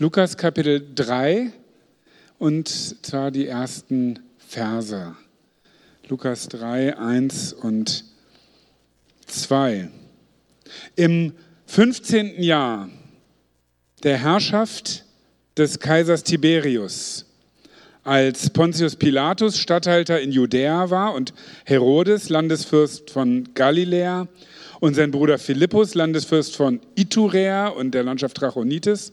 Lukas Kapitel 3 und zwar die ersten Verse. Lukas 3, 1 und 2. Im 15. Jahr der Herrschaft des Kaisers Tiberius, als Pontius Pilatus Statthalter in Judäa war und Herodes Landesfürst von Galiläa und sein Bruder Philippus Landesfürst von Iturea und der Landschaft Trachonitis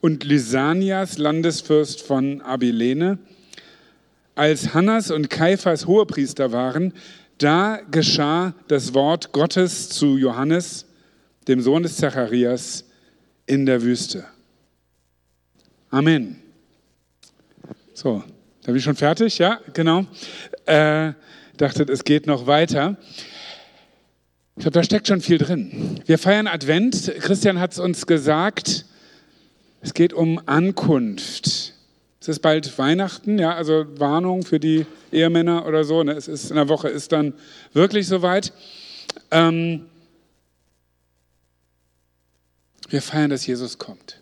und Lysanias, Landesfürst von Abilene, als Hannas und Kaiphas Hohepriester waren, da geschah das Wort Gottes zu Johannes, dem Sohn des Zacharias, in der Wüste. Amen. So, da bin ich schon fertig, ja, genau. Äh, dachte, es geht noch weiter. Ich glaube, da steckt schon viel drin. Wir feiern Advent. Christian hat es uns gesagt. Es geht um Ankunft. Es ist bald Weihnachten, ja, also Warnung für die Ehemänner oder so. Ne? Es ist in der Woche ist dann wirklich soweit. Ähm, wir feiern, dass Jesus kommt.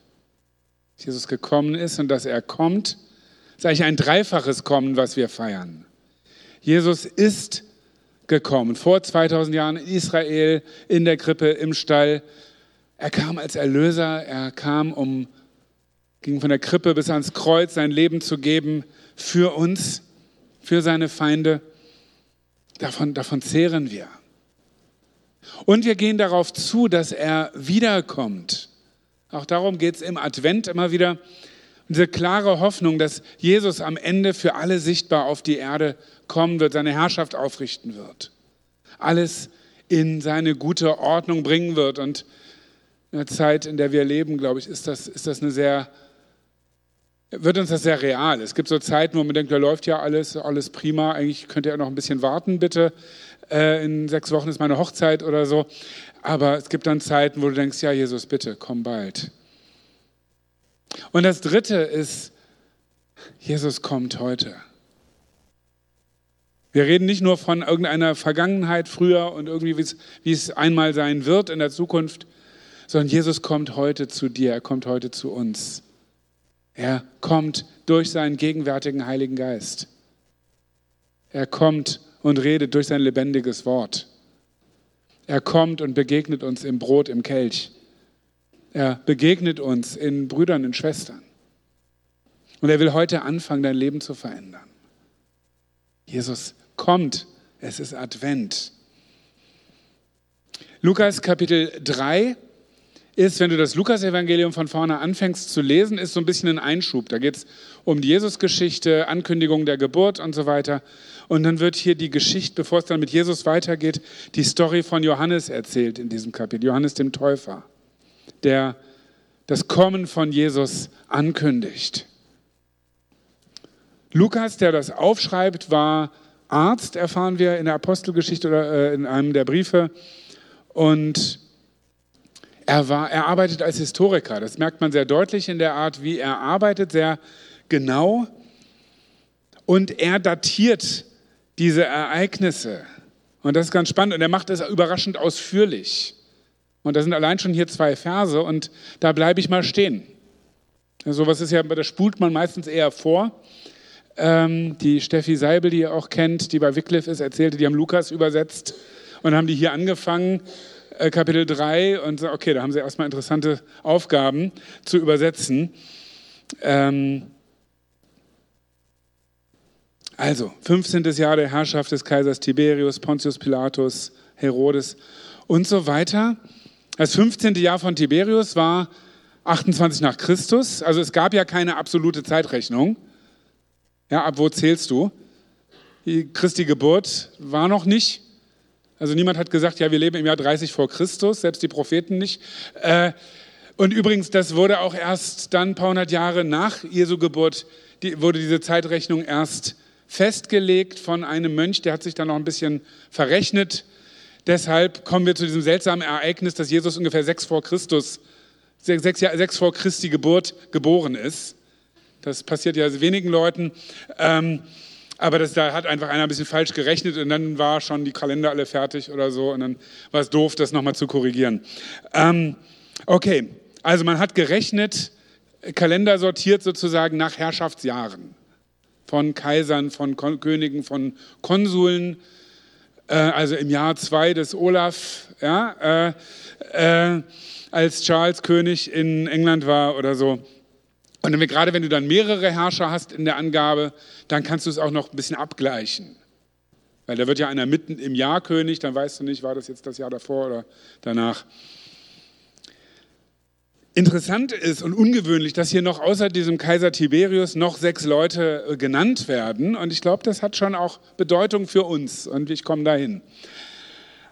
Dass Jesus gekommen ist und dass er kommt. Das ist eigentlich ein dreifaches Kommen, was wir feiern. Jesus ist gekommen, vor 2000 Jahren in Israel, in der Krippe, im Stall. Er kam als Erlöser, er kam, um ging von der Krippe bis ans Kreuz, sein Leben zu geben für uns, für seine Feinde. Davon, davon zehren wir. Und wir gehen darauf zu, dass er wiederkommt. Auch darum geht es im Advent immer wieder. Diese klare Hoffnung, dass Jesus am Ende für alle sichtbar auf die Erde kommen wird, seine Herrschaft aufrichten wird. Alles in seine gute Ordnung bringen wird. Und in der Zeit, in der wir leben, glaube ich, ist das, ist das eine sehr wird uns das sehr real. Es gibt so Zeiten, wo man denkt, da läuft ja alles, alles prima, eigentlich könnt ihr noch ein bisschen warten, bitte. Äh, in sechs Wochen ist meine Hochzeit oder so. Aber es gibt dann Zeiten, wo du denkst, ja, Jesus, bitte, komm bald. Und das Dritte ist, Jesus kommt heute. Wir reden nicht nur von irgendeiner Vergangenheit früher und irgendwie, wie es einmal sein wird in der Zukunft, sondern Jesus kommt heute zu dir, er kommt heute zu uns. Er kommt durch seinen gegenwärtigen Heiligen Geist. Er kommt und redet durch sein lebendiges Wort. Er kommt und begegnet uns im Brot, im Kelch. Er begegnet uns in Brüdern, in Schwestern. Und er will heute anfangen, dein Leben zu verändern. Jesus kommt, es ist Advent. Lukas Kapitel 3 ist, wenn du das Lukas-Evangelium von vorne anfängst zu lesen, ist so ein bisschen ein Einschub. Da geht es um die Jesusgeschichte, Ankündigung der Geburt und so weiter. Und dann wird hier die Geschichte, bevor es dann mit Jesus weitergeht, die Story von Johannes erzählt in diesem Kapitel. Johannes dem Täufer, der das Kommen von Jesus ankündigt. Lukas, der das aufschreibt, war Arzt, erfahren wir in der Apostelgeschichte oder äh, in einem der Briefe. Und er, war, er arbeitet als Historiker. Das merkt man sehr deutlich in der Art, wie er arbeitet, sehr genau. Und er datiert diese Ereignisse. Und das ist ganz spannend. Und er macht es überraschend ausführlich. Und da sind allein schon hier zwei Verse und da bleibe ich mal stehen. Sowas ist ja, das spult man meistens eher vor. Ähm, die Steffi Seibel, die ihr auch kennt, die bei Wycliffe ist, erzählte, die haben Lukas übersetzt und haben die hier angefangen äh, Kapitel 3 und so, okay, da haben sie erstmal interessante Aufgaben zu übersetzen. Ähm also, 15. Jahr der Herrschaft des Kaisers Tiberius, Pontius Pilatus, Herodes und so weiter. Das 15. Jahr von Tiberius war 28 nach Christus. Also es gab ja keine absolute Zeitrechnung. Ja, ab wo zählst du? Die Christi Geburt war noch nicht. Also niemand hat gesagt, ja, wir leben im Jahr 30 vor Christus, selbst die Propheten nicht. Äh, und übrigens, das wurde auch erst dann ein paar hundert Jahre nach Jesu Geburt, die, wurde diese Zeitrechnung erst festgelegt von einem Mönch, der hat sich dann noch ein bisschen verrechnet. Deshalb kommen wir zu diesem seltsamen Ereignis, dass Jesus ungefähr sechs vor Christus, sechs, sechs vor Christi Geburt geboren ist. Das passiert ja wenigen Leuten. Ähm, aber das, da hat einfach einer ein bisschen falsch gerechnet und dann war schon die Kalender alle fertig oder so und dann war es doof, das nochmal zu korrigieren. Ähm, okay, also man hat gerechnet Kalender sortiert sozusagen nach Herrschaftsjahren von Kaisern, von Kon Königen, von Konsuln. Äh, also im Jahr 2 des Olaf, ja, äh, äh, als Charles König in England war oder so. Und wenn wir, gerade wenn du dann mehrere Herrscher hast in der Angabe, dann kannst du es auch noch ein bisschen abgleichen. Weil da wird ja einer mitten im Jahr König, dann weißt du nicht, war das jetzt das Jahr davor oder danach. Interessant ist und ungewöhnlich, dass hier noch außer diesem Kaiser Tiberius noch sechs Leute äh, genannt werden. Und ich glaube, das hat schon auch Bedeutung für uns. Und ich komme dahin.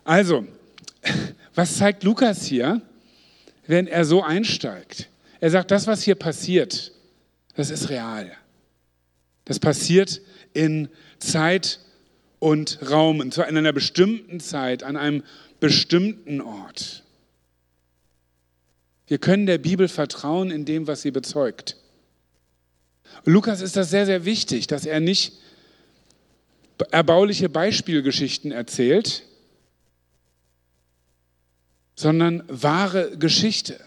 Also, was zeigt Lukas hier, wenn er so einsteigt? Er sagt, das, was hier passiert, das ist real. Das passiert in Zeit und Raum, in einer bestimmten Zeit, an einem bestimmten Ort. Wir können der Bibel vertrauen in dem, was sie bezeugt. Und Lukas ist das sehr, sehr wichtig, dass er nicht erbauliche Beispielgeschichten erzählt, sondern wahre Geschichte.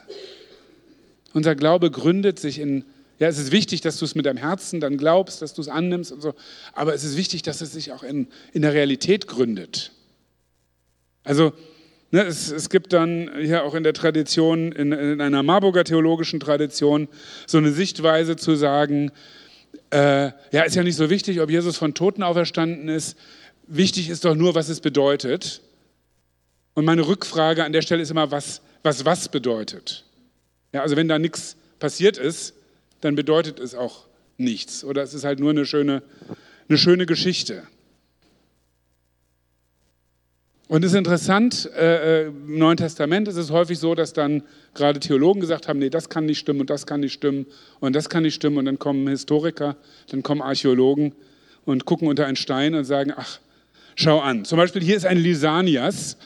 Unser Glaube gründet sich in, ja, es ist wichtig, dass du es mit deinem Herzen dann glaubst, dass du es annimmst und so, aber es ist wichtig, dass es sich auch in, in der Realität gründet. Also, Ne, es, es, gibt dann hier auch in der Tradition, in, in, einer Marburger theologischen Tradition, so eine Sichtweise zu sagen, äh, ja, ist ja nicht so wichtig, ob Jesus von Toten auferstanden ist. Wichtig ist doch nur, was es bedeutet. Und meine Rückfrage an der Stelle ist immer, was was, was bedeutet. Ja, also wenn da nichts passiert ist, dann bedeutet es auch nichts. Oder es ist halt nur eine schöne, eine schöne Geschichte. Und es ist interessant, äh, äh, im Neuen Testament ist es häufig so, dass dann gerade Theologen gesagt haben, nee, das kann nicht stimmen und das kann nicht stimmen und das kann nicht stimmen. Und dann kommen Historiker, dann kommen Archäologen und gucken unter einen Stein und sagen, ach, schau an. Zum Beispiel hier ist ein Lysanias,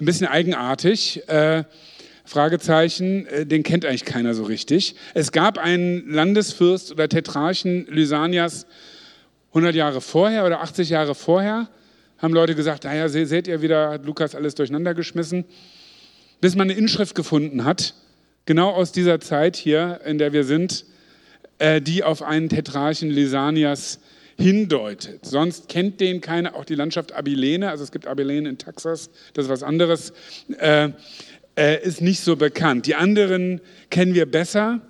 ein bisschen eigenartig. Äh, Fragezeichen, äh, den kennt eigentlich keiner so richtig. Es gab einen Landesfürst oder Tetrarchen Lysanias 100 Jahre vorher oder 80 Jahre vorher haben Leute gesagt, naja, seht ihr wieder, hat Lukas alles durcheinander geschmissen. Bis man eine Inschrift gefunden hat, genau aus dieser Zeit hier, in der wir sind, äh, die auf einen Tetrarchen Lysanias hindeutet. Sonst kennt den keiner, auch die Landschaft Abilene, also es gibt Abilene in Texas, das ist was anderes, äh, äh, ist nicht so bekannt. Die anderen kennen wir besser.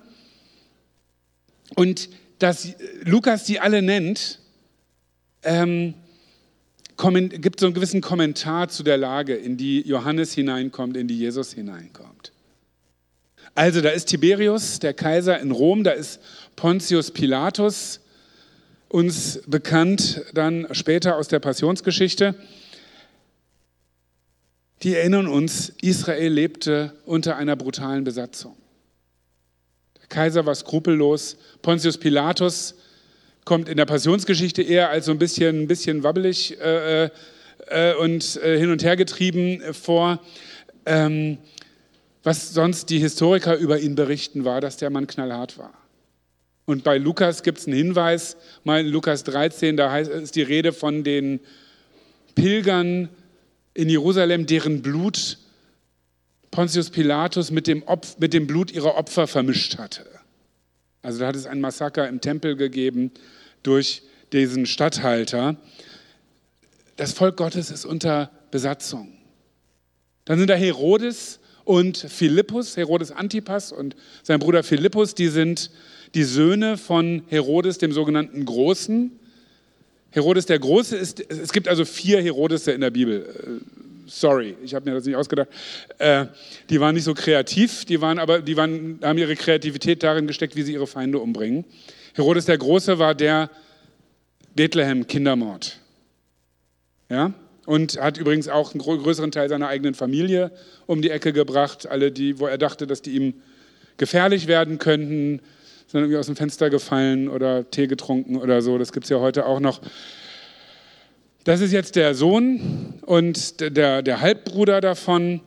Und dass Lukas die alle nennt, ähm, gibt so einen gewissen Kommentar zu der Lage, in die Johannes hineinkommt, in die Jesus hineinkommt. Also da ist Tiberius, der Kaiser in Rom, da ist Pontius Pilatus, uns bekannt dann später aus der Passionsgeschichte. Die erinnern uns, Israel lebte unter einer brutalen Besatzung. Der Kaiser war skrupellos, Pontius Pilatus kommt in der Passionsgeschichte eher als so ein bisschen, ein bisschen wabbelig äh, äh, und äh, hin und her getrieben vor. Ähm, was sonst die Historiker über ihn berichten, war, dass der Mann knallhart war. Und bei Lukas gibt es einen Hinweis, mal in Lukas 13, da heißt, ist die Rede von den Pilgern in Jerusalem, deren Blut Pontius Pilatus mit dem, Opf, mit dem Blut ihrer Opfer vermischt hatte. Also da hat es ein Massaker im Tempel gegeben durch diesen Statthalter. Das Volk Gottes ist unter Besatzung. Dann sind da Herodes und Philippus, Herodes Antipas und sein Bruder Philippus, die sind die Söhne von Herodes, dem sogenannten Großen. Herodes der Große ist, es gibt also vier Herodese in der Bibel. Äh, sorry, ich habe mir das nicht ausgedacht. Äh, die waren nicht so kreativ, die waren aber, die waren, haben ihre Kreativität darin gesteckt, wie sie ihre Feinde umbringen. Herodes der Große war der Bethlehem-Kindermord. Ja? Und hat übrigens auch einen größeren Teil seiner eigenen Familie um die Ecke gebracht. Alle, die, wo er dachte, dass die ihm gefährlich werden könnten, sind irgendwie aus dem Fenster gefallen oder Tee getrunken oder so. Das gibt es ja heute auch noch. Das ist jetzt der Sohn und der, der Halbbruder davon.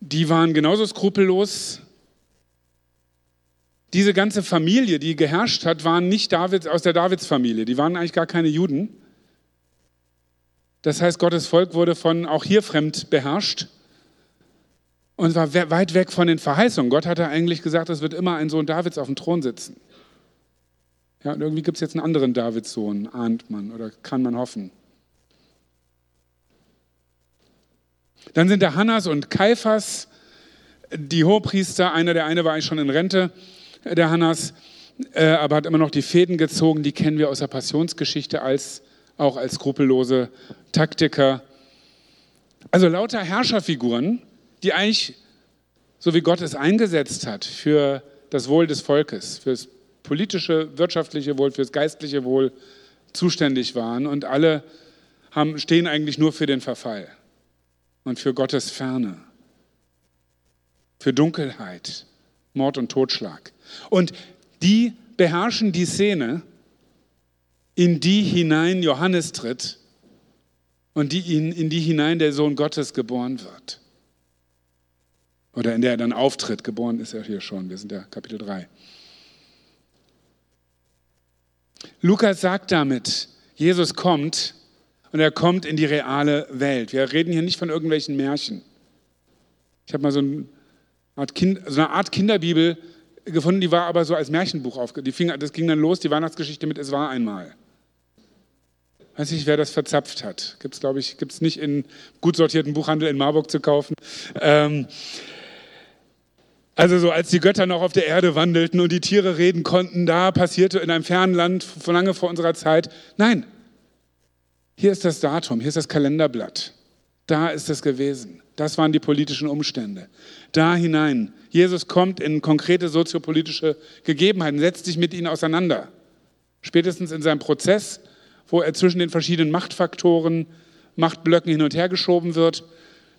Die waren genauso skrupellos. Diese ganze Familie, die geherrscht hat, waren nicht Davids, aus der Davidsfamilie. Die waren eigentlich gar keine Juden. Das heißt, Gottes Volk wurde von auch hier fremd beherrscht. Und war weit weg von den Verheißungen. Gott hatte eigentlich gesagt, es wird immer ein Sohn Davids auf dem Thron sitzen. Ja, und irgendwie gibt es jetzt einen anderen Davidssohn, ahnt man oder kann man hoffen. Dann sind der Hannas und Kaiphas, die Hohepriester. Einer der eine war eigentlich schon in Rente, der Hannas, äh, aber hat immer noch die Fäden gezogen. Die kennen wir aus der Passionsgeschichte als, auch als skrupellose Taktiker. Also lauter Herrscherfiguren, die eigentlich, so wie Gott es eingesetzt hat, für das Wohl des Volkes, für das politische, wirtschaftliche Wohl, für das geistliche Wohl zuständig waren. Und alle haben, stehen eigentlich nur für den Verfall und für Gottes Ferne, für Dunkelheit, Mord und Totschlag. Und die beherrschen die Szene, in die hinein Johannes tritt und die in, in die hinein der Sohn Gottes geboren wird. Oder in der er dann auftritt. Geboren ist er hier schon. Wir sind ja Kapitel 3. Lukas sagt damit, Jesus kommt und er kommt in die reale Welt. Wir reden hier nicht von irgendwelchen Märchen. Ich habe mal so eine, Art kind, so eine Art Kinderbibel gefunden, die war aber so als Märchenbuch aufgegangen. Das ging dann los, die Weihnachtsgeschichte mit Es war einmal. Weiß nicht, wer das verzapft hat. Gibt es, glaube ich, gibt's nicht in gut sortierten Buchhandel in Marburg zu kaufen. Ähm, also so als die Götter noch auf der Erde wandelten und die Tiere reden konnten, da passierte in einem fernen Land lange vor unserer Zeit. Nein, hier ist das Datum, hier ist das Kalenderblatt. Da ist es gewesen. Das waren die politischen Umstände. Da hinein. Jesus kommt in konkrete soziopolitische Gegebenheiten, setzt sich mit ihnen auseinander. Spätestens in seinem Prozess, wo er zwischen den verschiedenen Machtfaktoren, Machtblöcken hin und her geschoben wird,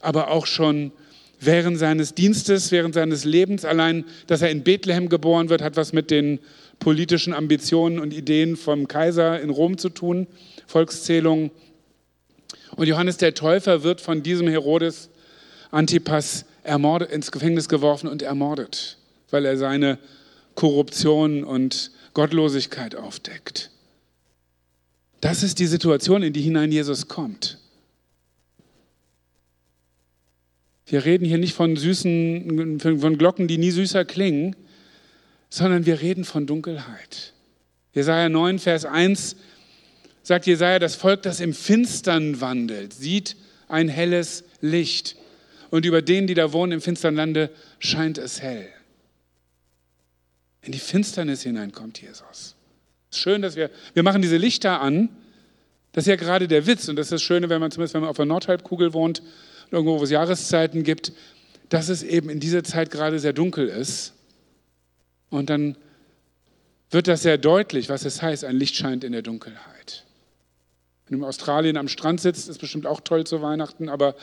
aber auch schon während seines Dienstes, während seines Lebens. Allein, dass er in Bethlehem geboren wird, hat was mit den politischen Ambitionen und Ideen vom Kaiser in Rom zu tun. Volkszählung. Und Johannes der Täufer wird von diesem Herodes Antipas ermordet, ins Gefängnis geworfen und ermordet, weil er seine Korruption und Gottlosigkeit aufdeckt. Das ist die Situation, in die hinein Jesus kommt. Wir reden hier nicht von süßen, von Glocken, die nie süßer klingen, sondern wir reden von Dunkelheit. Jesaja 9, Vers 1 sagt Jesaja, das Volk, das im Finstern wandelt, sieht ein helles Licht. Und über denen, die da wohnen im finstern Lande, scheint es hell. In die Finsternis hinein kommt Jesus. Schön, dass wir, wir machen diese Lichter an. Das ist ja gerade der Witz. Und das ist das Schöne, wenn man zumindest, wenn man auf der Nordhalbkugel wohnt, irgendwo, wo es Jahreszeiten gibt, dass es eben in dieser Zeit gerade sehr dunkel ist. Und dann wird das sehr deutlich, was es heißt, ein Licht scheint in der Dunkelheit. Wenn du in Australien am Strand sitzt, ist bestimmt auch toll zu Weihnachten, aber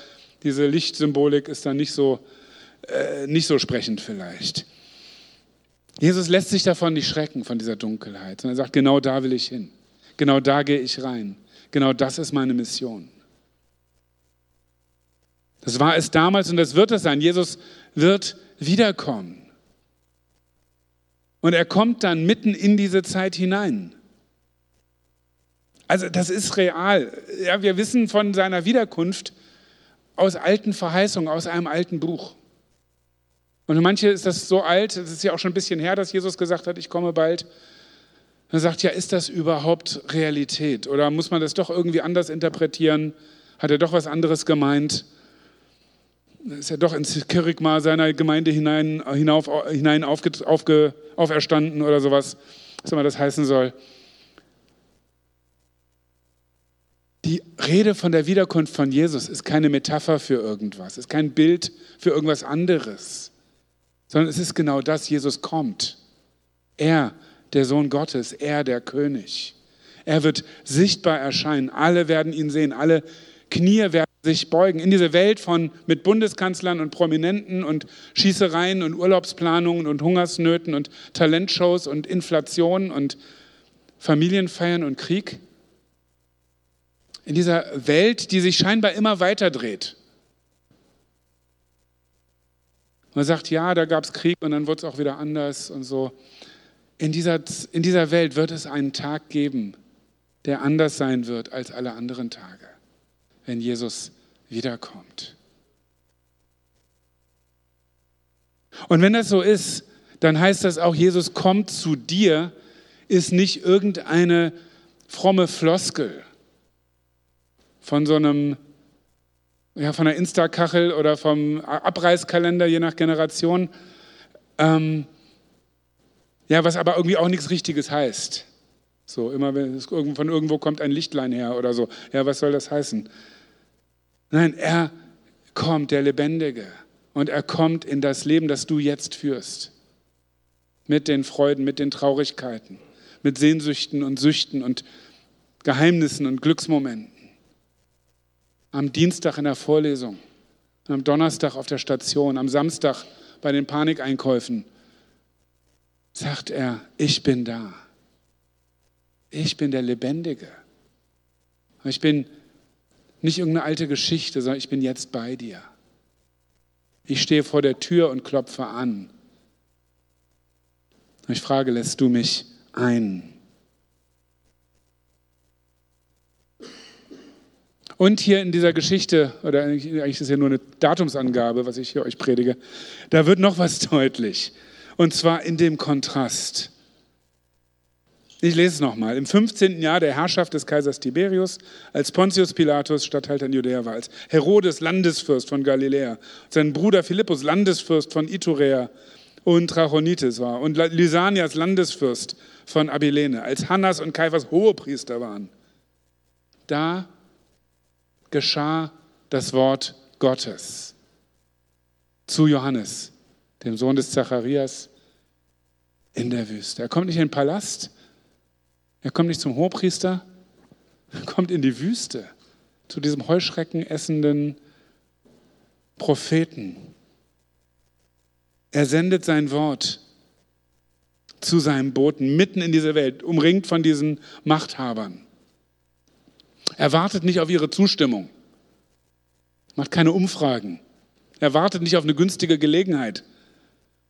diese Lichtsymbolik ist dann nicht so, äh, nicht so sprechend vielleicht. Jesus lässt sich davon nicht schrecken, von dieser Dunkelheit, sondern er sagt, genau da will ich hin. Genau da gehe ich rein. Genau das ist meine Mission. Das war es damals und das wird es sein. Jesus wird wiederkommen. Und er kommt dann mitten in diese Zeit hinein. Also das ist real. Ja, wir wissen von seiner Wiederkunft aus alten Verheißungen, aus einem alten Buch. Und für manche ist das so alt, es ist ja auch schon ein bisschen her, dass Jesus gesagt hat, ich komme bald. Er sagt, ja, ist das überhaupt Realität? Oder muss man das doch irgendwie anders interpretieren? Hat er doch was anderes gemeint? Ist ja doch ins Kerygma seiner Gemeinde hinein, hinauf, hinein aufge, aufge, auferstanden oder sowas, was immer das heißen soll. Die Rede von der Wiederkunft von Jesus ist keine Metapher für irgendwas, ist kein Bild für irgendwas anderes, sondern es ist genau das, Jesus kommt. Er, der Sohn Gottes, er, der König. Er wird sichtbar erscheinen, alle werden ihn sehen, alle Knie werden sich beugen. In diese Welt von mit Bundeskanzlern und Prominenten und Schießereien und Urlaubsplanungen und Hungersnöten und Talentshows und Inflation und Familienfeiern und Krieg. In dieser Welt, die sich scheinbar immer weiter dreht. Man sagt, ja, da gab es Krieg und dann wurde es auch wieder anders und so. In dieser, in dieser Welt wird es einen Tag geben, der anders sein wird als alle anderen Tage wenn Jesus wiederkommt. Und wenn das so ist, dann heißt das auch, Jesus kommt zu dir, ist nicht irgendeine fromme Floskel von so einem, ja, von der Insta-Kachel oder vom Abreißkalender, je nach Generation. Ähm, ja, was aber irgendwie auch nichts Richtiges heißt. So, immer wenn es von irgendwo kommt ein Lichtlein her oder so. Ja, was soll das heißen? Nein, er kommt, der Lebendige. Und er kommt in das Leben, das du jetzt führst. Mit den Freuden, mit den Traurigkeiten, mit Sehnsüchten und Süchten und Geheimnissen und Glücksmomenten. Am Dienstag in der Vorlesung, am Donnerstag auf der Station, am Samstag bei den Panikeinkäufen, sagt er, ich bin da. Ich bin der Lebendige. Ich bin nicht irgendeine alte Geschichte, sondern ich bin jetzt bei dir. Ich stehe vor der Tür und klopfe an. Ich frage, lässt du mich ein? Und hier in dieser Geschichte, oder eigentlich ist es ja nur eine Datumsangabe, was ich hier euch predige, da wird noch was deutlich. Und zwar in dem Kontrast. Ich lese es nochmal. Im 15. Jahr der Herrschaft des Kaisers Tiberius, als Pontius Pilatus Statthalter in Judäa war, als Herodes Landesfürst von Galiläa, sein Bruder Philippus Landesfürst von Iturea und Trachonitis war und Lysanias Landesfürst von Abilene, als Hannas und Kaiphas Hohepriester waren. Da geschah das Wort Gottes zu Johannes, dem Sohn des Zacharias, in der Wüste. Er kommt nicht in den Palast, er kommt nicht zum Hohepriester, er kommt in die Wüste, zu diesem Heuschrecken essenden Propheten. Er sendet sein Wort zu seinem Boten mitten in dieser Welt, umringt von diesen Machthabern. Er wartet nicht auf ihre Zustimmung, macht keine Umfragen. Er wartet nicht auf eine günstige Gelegenheit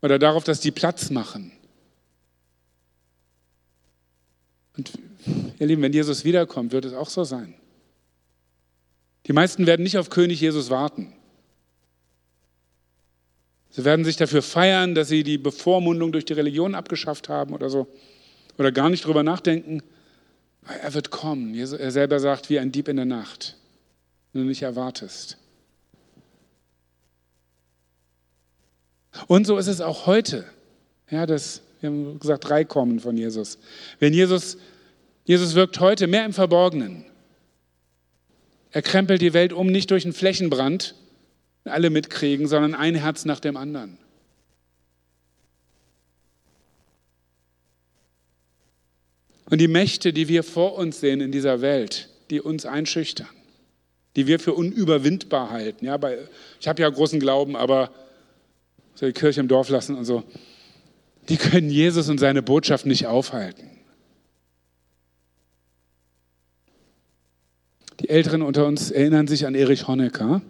oder darauf, dass die Platz machen. Und ihr Lieben, wenn Jesus wiederkommt, wird es auch so sein. Die meisten werden nicht auf König Jesus warten. Sie werden sich dafür feiern, dass sie die Bevormundung durch die Religion abgeschafft haben oder so. Oder gar nicht drüber nachdenken. Er wird kommen. Er selber sagt, wie ein Dieb in der Nacht, wenn du nicht erwartest. Und so ist es auch heute. Ja, das wir haben gesagt, drei kommen von Jesus. Wenn Jesus, Jesus wirkt heute mehr im Verborgenen. Er krempelt die Welt um, nicht durch einen Flächenbrand, alle mitkriegen, sondern ein Herz nach dem anderen. Und die Mächte, die wir vor uns sehen in dieser Welt, die uns einschüchtern, die wir für unüberwindbar halten. Ja, bei, ich habe ja großen Glauben, aber soll die Kirche im Dorf lassen und so die können Jesus und seine Botschaft nicht aufhalten. Die Älteren unter uns erinnern sich an Erich Honecker.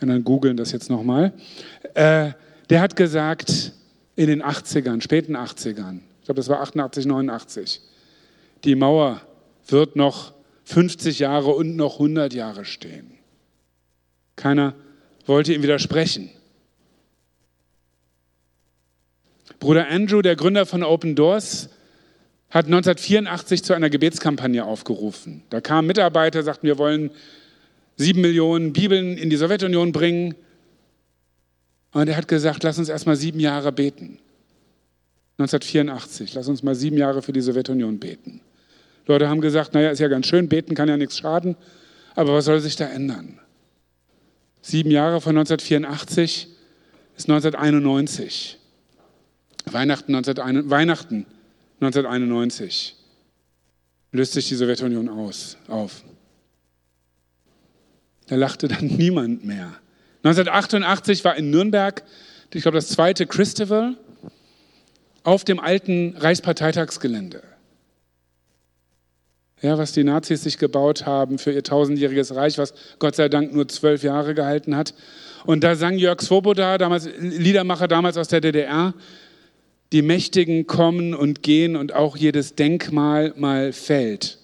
Und dann googeln das jetzt nochmal. Äh, der hat gesagt, in den 80ern, späten 80ern, ich glaube, das war 88, 89, die Mauer wird noch 50 Jahre und noch 100 Jahre stehen. Keiner wollte ihm widersprechen. Bruder Andrew, der Gründer von Open Doors, hat 1984 zu einer Gebetskampagne aufgerufen. Da kamen Mitarbeiter, sagten, wir wollen sieben Millionen Bibeln in die Sowjetunion bringen. Und er hat gesagt, lass uns erstmal sieben Jahre beten. 1984, lass uns mal sieben Jahre für die Sowjetunion beten. Leute haben gesagt, naja, ist ja ganz schön, beten kann ja nichts schaden, aber was soll sich da ändern? Sieben Jahre von 1984 ist 1991. Weihnachten, 1991, Weihnachten 1991 löst sich die Sowjetunion aus, auf. Da lachte dann niemand mehr. 1988 war in Nürnberg, ich glaube, das zweite Christival auf dem alten Reichsparteitagsgelände. Ja, was die Nazis sich gebaut haben für ihr tausendjähriges Reich, was Gott sei Dank nur zwölf Jahre gehalten hat. Und da sang Jörg Svoboda, damals Liedermacher damals aus der DDR, die Mächtigen kommen und gehen und auch jedes Denkmal mal fällt.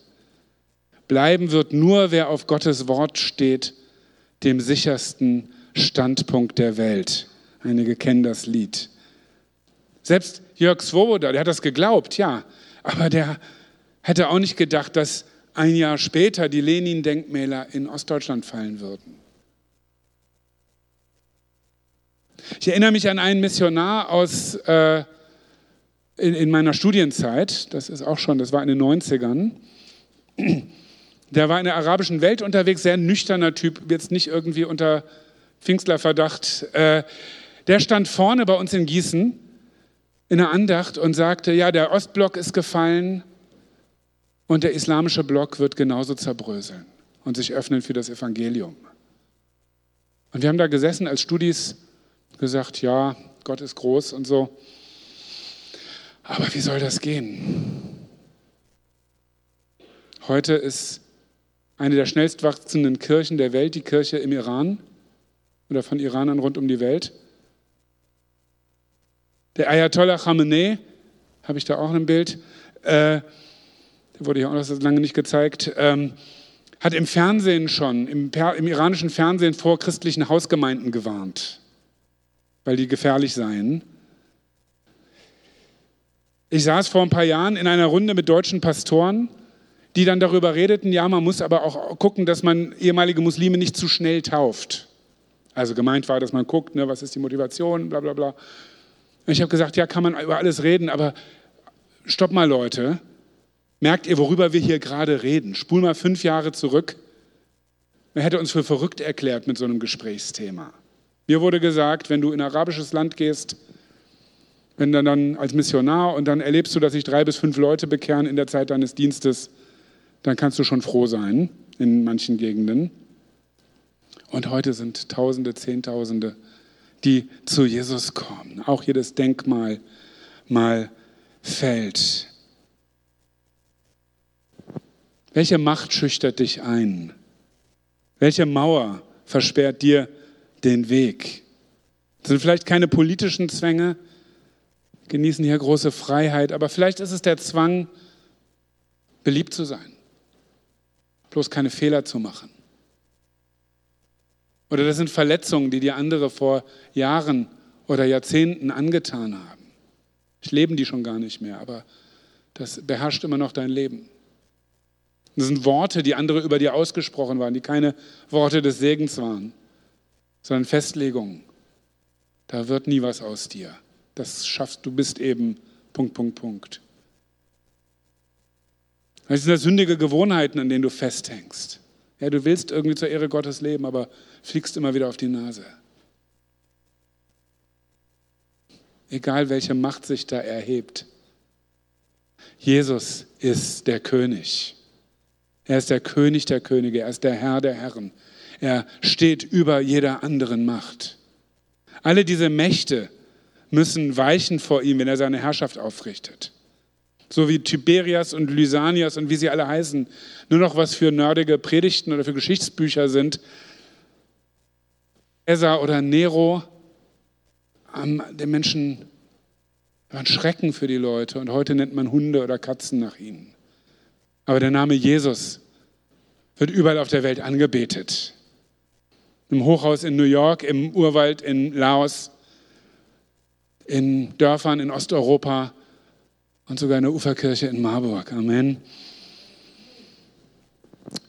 Bleiben wird nur, wer auf Gottes Wort steht, dem sichersten Standpunkt der Welt. Einige kennen das Lied. Selbst Jörg Swoboda, der hat das geglaubt, ja, aber der hätte auch nicht gedacht, dass ein Jahr später die Lenin-Denkmäler in Ostdeutschland fallen würden. Ich erinnere mich an einen Missionar aus äh, in, in, meiner Studienzeit, das ist auch schon, das war in den 90ern. Der war in der arabischen Welt unterwegs, sehr nüchterner Typ, jetzt nicht irgendwie unter Pfingstlerverdacht. Äh, der stand vorne bei uns in Gießen in der Andacht und sagte, ja, der Ostblock ist gefallen und der islamische Block wird genauso zerbröseln und sich öffnen für das Evangelium. Und wir haben da gesessen als Studis, gesagt, ja, Gott ist groß und so. Aber wie soll das gehen? Heute ist eine der schnellst wachsenden Kirchen der Welt die Kirche im Iran oder von Iranern rund um die Welt. Der Ayatollah Khamenei, habe ich da auch ein Bild, äh, der wurde ja auch noch lange nicht gezeigt, ähm, hat im Fernsehen schon, im, im iranischen Fernsehen vor christlichen Hausgemeinden gewarnt, weil die gefährlich seien. Ich saß vor ein paar Jahren in einer Runde mit deutschen Pastoren, die dann darüber redeten, ja, man muss aber auch gucken, dass man ehemalige Muslime nicht zu schnell tauft. Also gemeint war, dass man guckt, ne, was ist die Motivation, bla bla bla. Und ich habe gesagt, ja, kann man über alles reden, aber stopp mal Leute, merkt ihr, worüber wir hier gerade reden? Spul mal fünf Jahre zurück. Man hätte uns für verrückt erklärt mit so einem Gesprächsthema. Mir wurde gesagt, wenn du in ein arabisches Land gehst, wenn dann, dann als Missionar und dann erlebst du, dass sich drei bis fünf Leute bekehren in der Zeit deines Dienstes, dann kannst du schon froh sein in manchen Gegenden. Und heute sind Tausende, Zehntausende, die zu Jesus kommen. Auch jedes Denkmal mal fällt. Welche Macht schüchtert dich ein? Welche Mauer versperrt dir den Weg? Das sind vielleicht keine politischen Zwänge, genießen hier große Freiheit, aber vielleicht ist es der Zwang, beliebt zu sein, bloß keine Fehler zu machen. Oder das sind Verletzungen, die dir andere vor Jahren oder Jahrzehnten angetan haben. Ich lebe die schon gar nicht mehr, aber das beherrscht immer noch dein Leben. Das sind Worte, die andere über dir ausgesprochen waren, die keine Worte des Segens waren, sondern Festlegungen. Da wird nie was aus dir das schaffst, du bist eben Punkt, Punkt, Punkt. Das sind das sündige Gewohnheiten, an denen du festhängst. Ja, du willst irgendwie zur Ehre Gottes leben, aber fliegst immer wieder auf die Nase. Egal welche Macht sich da erhebt. Jesus ist der König. Er ist der König der Könige, er ist der Herr der Herren. Er steht über jeder anderen Macht. Alle diese Mächte, müssen weichen vor ihm, wenn er seine Herrschaft aufrichtet. So wie Tiberias und Lysanias und wie sie alle heißen, nur noch was für nerdige Predigten oder für Geschichtsbücher sind. Caesar oder Nero haben den Menschen waren Schrecken für die Leute und heute nennt man Hunde oder Katzen nach ihnen. Aber der Name Jesus wird überall auf der Welt angebetet. Im Hochhaus in New York, im Urwald in Laos, in Dörfern in Osteuropa und sogar in der Uferkirche in Marburg. Amen.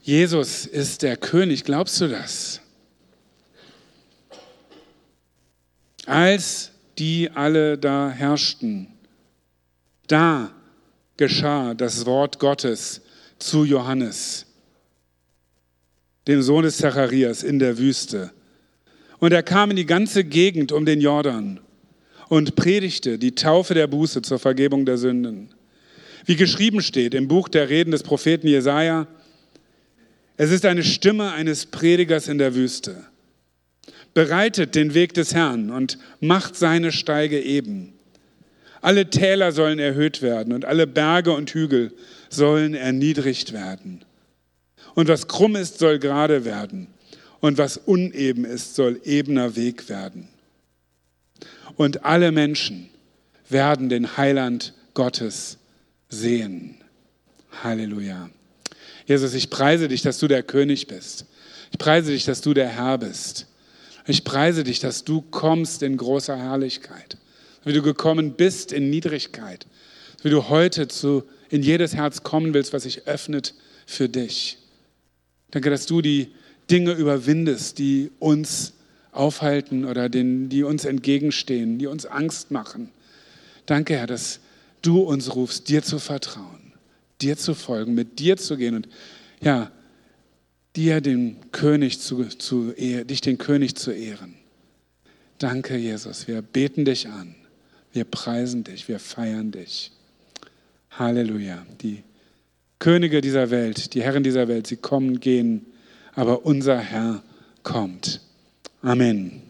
Jesus ist der König, glaubst du das? Als die alle da herrschten, da geschah das Wort Gottes zu Johannes, dem Sohn des Zacharias in der Wüste. Und er kam in die ganze Gegend um den Jordan und predigte die Taufe der Buße zur Vergebung der Sünden. Wie geschrieben steht im Buch der Reden des Propheten Jesaja, es ist eine Stimme eines Predigers in der Wüste. Bereitet den Weg des Herrn und macht seine Steige eben. Alle Täler sollen erhöht werden und alle Berge und Hügel sollen erniedrigt werden. Und was krumm ist, soll gerade werden. Und was uneben ist, soll ebener Weg werden und alle Menschen werden den Heiland Gottes sehen. Halleluja. Jesus, ich preise dich, dass du der König bist. Ich preise dich, dass du der Herr bist. Ich preise dich, dass du kommst in großer Herrlichkeit, wie du gekommen bist in Niedrigkeit, wie du heute zu, in jedes Herz kommen willst, was sich öffnet für dich. Danke, dass du die Dinge überwindest, die uns aufhalten oder den, die uns entgegenstehen, die uns Angst machen. Danke, Herr, dass du uns rufst, dir zu vertrauen, dir zu folgen, mit dir zu gehen und ja, dir den König zu, zu dich den König zu ehren. Danke, Jesus. Wir beten dich an. Wir preisen dich. Wir feiern dich. Halleluja. Die Könige dieser Welt, die Herren dieser Welt, sie kommen, gehen, aber unser Herr kommt. Amen.